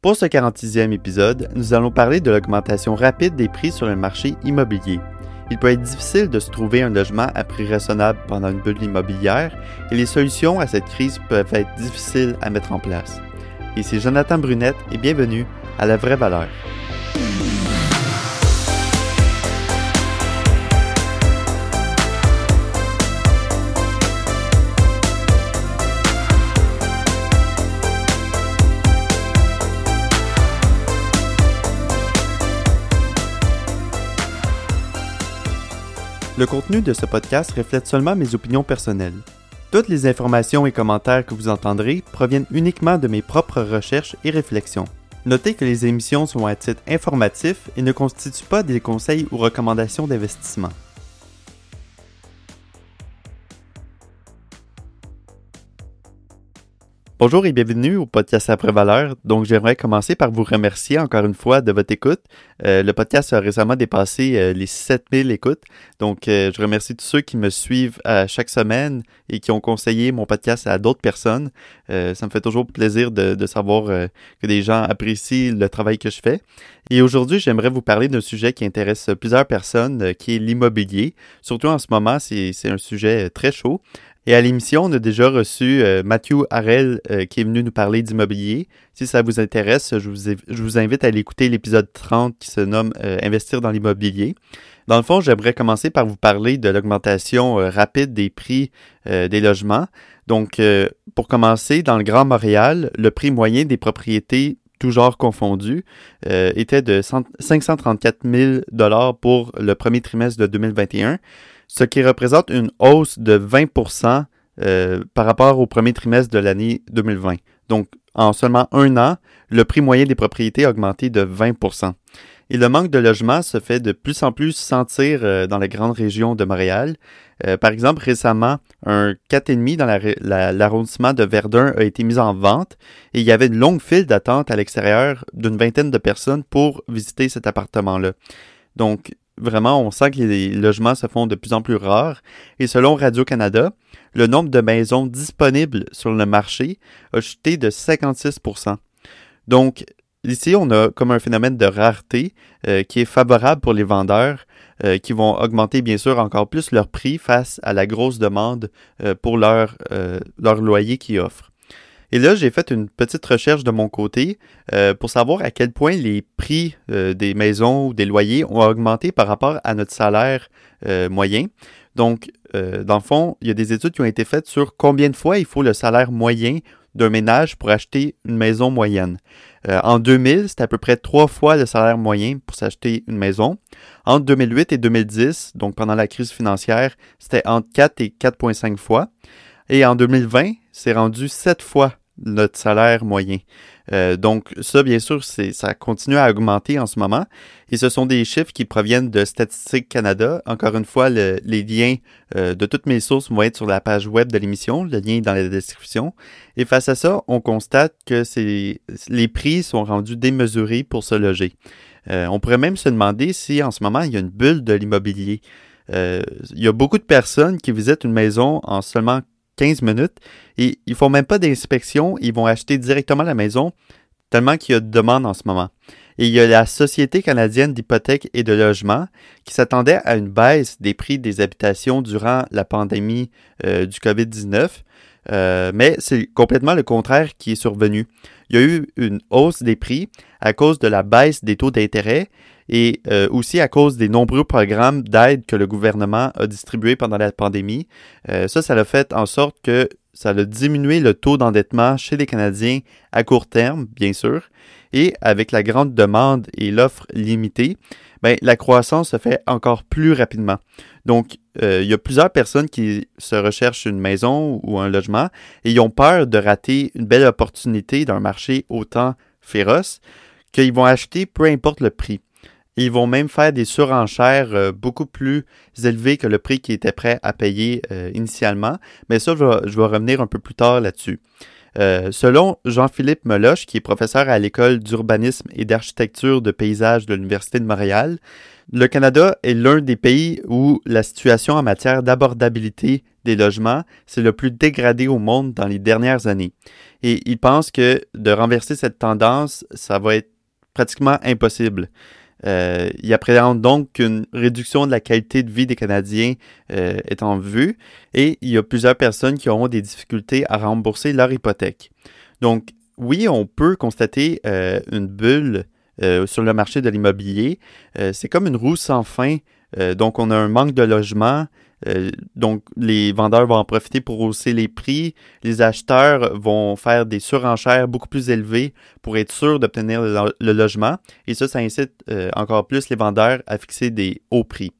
Pour ce 46e épisode, nous allons parler de l'augmentation rapide des prix sur le marché immobilier. Il peut être difficile de se trouver un logement à prix raisonnable pendant une bulle immobilière et les solutions à cette crise peuvent être difficiles à mettre en place. Ici Jonathan Brunette et bienvenue à La Vraie Valeur. Le contenu de ce podcast reflète seulement mes opinions personnelles. Toutes les informations et commentaires que vous entendrez proviennent uniquement de mes propres recherches et réflexions. Notez que les émissions sont à titre informatif et ne constituent pas des conseils ou recommandations d'investissement. Bonjour et bienvenue au podcast Après Valeur. Donc, j'aimerais commencer par vous remercier encore une fois de votre écoute. Euh, le podcast a récemment dépassé euh, les 7000 écoutes. Donc, euh, je remercie tous ceux qui me suivent à chaque semaine et qui ont conseillé mon podcast à d'autres personnes. ça me fait toujours plaisir de, de savoir que des gens apprécient le travail que je fais. Et aujourd'hui, j'aimerais vous parler d'un sujet qui intéresse plusieurs personnes, qui est l'immobilier. Surtout en ce moment, c'est un sujet très chaud. Et à l'émission, on a déjà reçu euh, Mathieu Harel euh, qui est venu nous parler d'immobilier. Si ça vous intéresse, je vous, invite à aller écouter l'épisode 30 qui se nomme euh, Investir dans l'immobilier. Dans le fond, j'aimerais commencer par vous parler de l'augmentation rapide des prix des logements. Donc, pour commencer, dans le Grand Montréal, le prix moyen des propriétés tout genre était de 534 000 pour le premier trimestre de 2021 ce qui représente une hausse de 20% euh, par rapport au premier trimestre de l'année 2020. Donc, en seulement un an, le prix moyen des propriétés a augmenté de 20% Et le manque de logement se fait de plus en plus sentir euh, dans la grande région de Montréal. Euh, par exemple, récemment, un 4,5 dans l'arrondissement de Verdun a été mis en vente et il y avait une longue file d'attente à l'extérieur d'une vingtaine de personnes pour visiter cet appartement-là. Donc, vraiment, on sent que les logements se font de plus en plus rares. Et selon Radio-Canada, le nombre de maisons disponibles sur le marché a chuté de 56% Donc, ici, on a comme un phénomène de rareté euh, qui est favorable pour les vendeurs, euh, qui vont augmenter bien sûr encore plus leur prix face à la grosse demande euh, pour leur, loyer qu'ils offrent. Et là, j'ai fait une petite recherche de mon côté euh, pour savoir à quel point les prix euh, des maisons ou des loyers ont augmenté par rapport à notre salaire euh, moyen. Donc, dans le fond, il y a des études qui ont été faites sur combien de fois il faut le salaire moyen d'un ménage pour acheter une maison moyenne. en 2000, c'était à peu près trois fois le salaire moyen pour s'acheter une maison. Entre 2008 et 2010, donc pendant la crise financière, c'était entre 4 et 4,5 fois. Et en 2020, c'est rendu sept fois notre salaire moyen. Euh, donc ça, bien sûr, ça continue à augmenter en ce moment. Et ce sont des chiffres qui proviennent de Statistique Canada. Encore une fois, les liens euh, de toutes mes sources vont être sur la page web de l'émission. Le lien est dans la description. Et face à ça, on constate que les prix sont rendus démesurés pour se loger. Euh, on pourrait même se demander si en ce moment il y a une bulle de l'immobilier. il y a beaucoup de personnes qui visitent une maison en seulement 15 minutes. Et ils font même pas d'inspection, ils vont acheter directement la maison, tellement qu'il y a de demandes en ce moment. Et il y a la Société canadienne d'hypothèques et de logement qui s'attendait à une baisse des prix des habitations durant la pandémie euh, du COVID-19. Euh, mais c'est complètement le contraire qui est survenu. Il y a eu une hausse des prix à cause de la baisse des taux d'intérêt et euh, aussi à cause des nombreux programmes d'aide que le gouvernement a distribués pendant la pandémie. Euh, ça, ça a fait en sorte que ça a diminué le taux d'endettement chez les Canadiens à court terme, bien sûr, et avec la grande demande et l'offre limitée, ben, la croissance se fait encore plus rapidement. Donc, euh, il y a plusieurs personnes qui se recherchent une maison ou un logement et ils ont peur de rater une belle opportunité d'un marché autant féroce qu'ils vont acheter peu importe le prix. Ils vont même faire des surenchères euh, beaucoup plus élevées que le prix qu'ils étaient prêts à payer euh, initialement. Mais ça, je vais, revenir un peu plus tard là-dessus. selon Jean-Philippe Meloche, qui est professeur à l'école d'urbanisme et d'architecture de paysage de l'Université de Montréal, le Canada est l'un des pays où la situation en matière d'abordabilité des logements, c'est le plus dégradé au monde dans les dernières années. Et il pense que de renverser cette tendance, ça va être pratiquement impossible. Euh, il appréhende donc qu'une réduction de la qualité de vie des Canadiens euh, est en vue et il y a plusieurs personnes qui auront des difficultés à rembourser leur hypothèque. Donc, oui, on peut constater euh, une bulle sur le marché de l'immobilier. c'est comme une roue sans fin. donc, on a un manque de logement, euh, donc, les vendeurs vont en profiter pour hausser les prix. Les acheteurs vont faire des surenchères beaucoup plus élevées pour être sûrs d'obtenir le, logement. Et ça, ça incite euh, encore plus les vendeurs à fixer des hauts prix.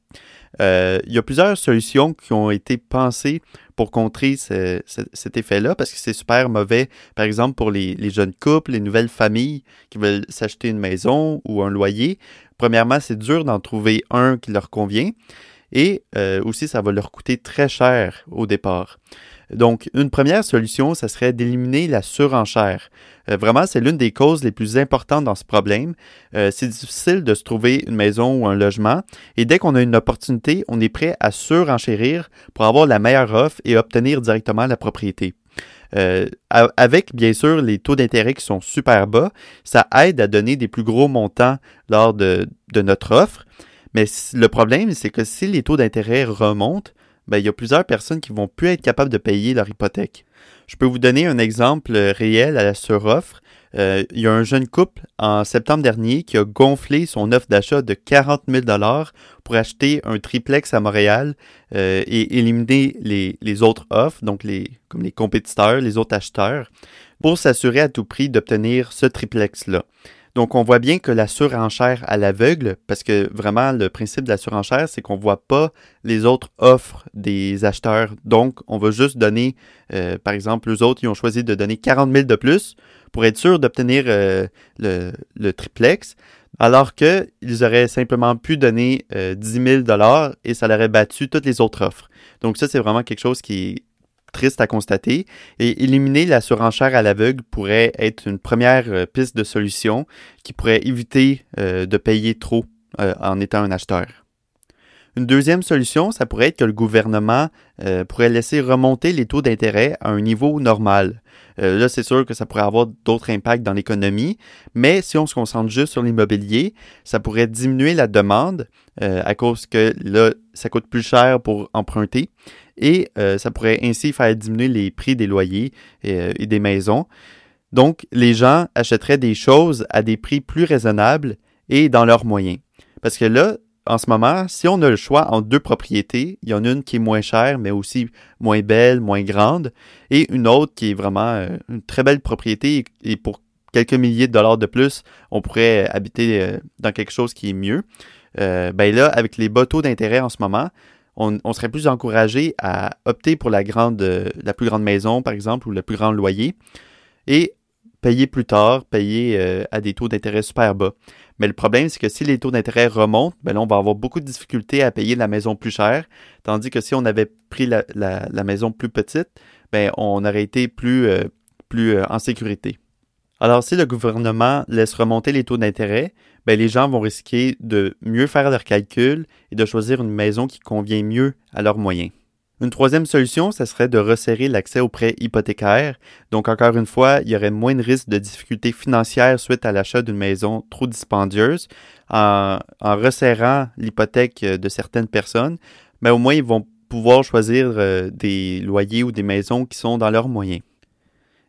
Euh, il y a plusieurs solutions qui ont été pensées pour contrer cet effet-là parce que c'est super mauvais, par exemple, pour les, les, jeunes couples, les nouvelles familles qui veulent s'acheter une maison ou un loyer. Premièrement, c'est dur d'en trouver un qui leur convient. Et euh, aussi, ça va leur coûter très cher au départ. Donc, une première solution, ça serait d'éliminer la surenchère. Euh, vraiment, c'est l'une des causes les plus importantes dans ce problème. Euh, c'est difficile de se trouver une maison ou un logement, et dès qu'on a une opportunité, on est prêt à surenchérir pour avoir la meilleure offre et obtenir directement la propriété. avec bien sûr les taux d'intérêt qui sont super bas, ça aide à donner des plus gros montants lors de notre offre. Mais le problème, c'est que si les taux d'intérêt remontent, ben, il y a plusieurs personnes qui vont plus être capables de payer leur hypothèque. Je peux vous donner un exemple réel à la suroffre. Euh, il y a un jeune couple en septembre dernier qui a gonflé son offre d'achat de 40 000 pour acheter un triplex à Montréal euh, et éliminer les, autres offres, donc comme les compétiteurs, les autres acheteurs, pour s'assurer à tout prix d'obtenir ce triplex-là. Donc, on voit bien que la surenchère à l'aveugle, parce que vraiment, le principe de la surenchère, c'est qu'on ne voit pas les autres offres des acheteurs. Donc, on va juste donner, euh, par exemple, les autres, ils ont choisi de donner 40 000 de plus pour être sûr d'obtenir euh, le, triplex, alors qu'ils auraient simplement pu donner 10 euh, 000 et ça leur aurait battu toutes les autres offres. Donc, ça, c'est vraiment quelque chose qui triste à constater. Et éliminer la surenchère à l'aveugle pourrait être une première euh, piste de solution qui pourrait éviter euh, de payer trop euh, en étant un acheteur. Une deuxième solution, ça pourrait être que le gouvernement pourrait laisser remonter les taux d'intérêt à un niveau normal. là, c'est sûr que ça pourrait avoir d'autres impacts dans l'économie, mais si on se concentre juste sur l'immobilier, ça pourrait diminuer la demande à cause que là, ça coûte plus cher pour emprunter et euh, ça pourrait ainsi faire diminuer les prix des loyers euh, et, des maisons. Donc, les gens achèteraient des choses à des prix plus raisonnables et dans leurs moyens. Parce que là, en ce moment, si on a le choix entre deux propriétés, il y en a une qui est moins chère, mais aussi moins belle, moins grande, et une autre qui est vraiment euh, une très belle propriété et pour quelques milliers de dollars de plus, on pourrait habiter dans quelque chose qui est mieux. ben là, avec les bas taux d'intérêt en ce moment, on, serait plus encouragé à opter pour la, grande, la plus grande maison, par exemple, ou le plus grand loyer, et payer plus tard, payer euh, à des taux d'intérêt super bas. Mais le problème, c'est que si les taux d'intérêt remontent, ben là, on va avoir beaucoup de difficultés à payer la maison plus chère, tandis que si on avait pris la, maison plus petite, ben on aurait été plus, euh, plus euh, en sécurité. Alors, si le gouvernement laisse remonter les taux d'intérêt, ben, les gens vont risquer de mieux faire leurs calculs et de choisir une maison qui convient mieux à leurs moyens. Une troisième solution, ce serait de resserrer l'accès aux prêts hypothécaires. Donc, encore une fois, il y aurait moins de risques de difficultés financières suite à l'achat d'une maison trop dispendieuse. En, resserrant l'hypothèque de certaines personnes, mais ben, au moins, ils vont pouvoir choisir euh, des loyers ou des maisons qui sont dans leurs moyens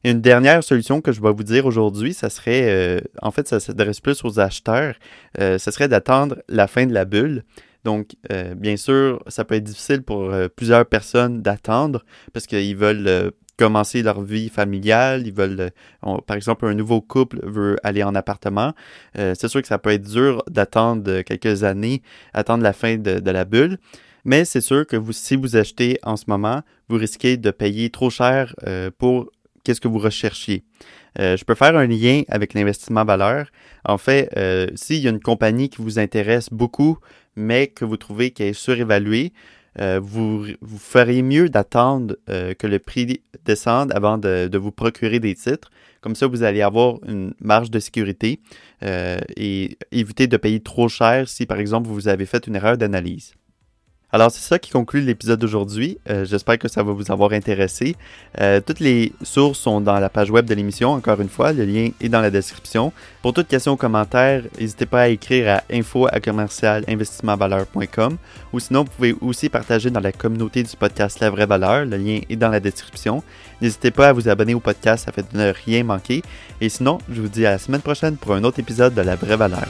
une dernière solution que je vais vous dire aujourd'hui, ça serait, euh, en fait, ça s'adresse plus aux acheteurs, euh, ce serait d'attendre la fin de la bulle. Donc, euh, bien sûr, ça peut être difficile pour plusieurs personnes d'attendre parce qu'ils veulent commencer leur vie familiale, ils veulent, par exemple, un nouveau couple veut aller en appartement. c'est sûr que ça peut être dur d'attendre quelques années, attendre la fin de, la bulle. Mais c'est sûr que si vous achetez en ce moment, vous risquez de payer trop cher pour qu'est-ce que vous recherchiez? Euh, je peux faire un lien avec l'investissement valeur. En fait, euh, s'il y a une compagnie qui vous intéresse beaucoup, mais que vous trouvez qu'elle est surévaluée, vous, vous feriez mieux d'attendre que le prix descende avant de, vous procurer des titres. Comme ça, vous allez avoir une marge de sécurité et éviter de payer trop cher si, par exemple, vous avez fait une erreur d'analyse. Alors, c'est ça qui conclut l'épisode d'aujourd'hui. Euh, j'espère que ça va vous avoir intéressé. Euh, toutes les sources sont dans la page web de l'émission, encore une fois. Le lien est dans la description. Pour toute question ou commentaire, n'hésitez pas à écrire à info ou sinon, vous pouvez aussi partager dans la communauté du podcast La Vraie Valeur. Le lien est dans la description. N'hésitez pas à vous abonner au podcast, ça fait de ne rien manquer. Et sinon, je vous dis à la semaine prochaine pour un autre épisode de La Vraie Valeur.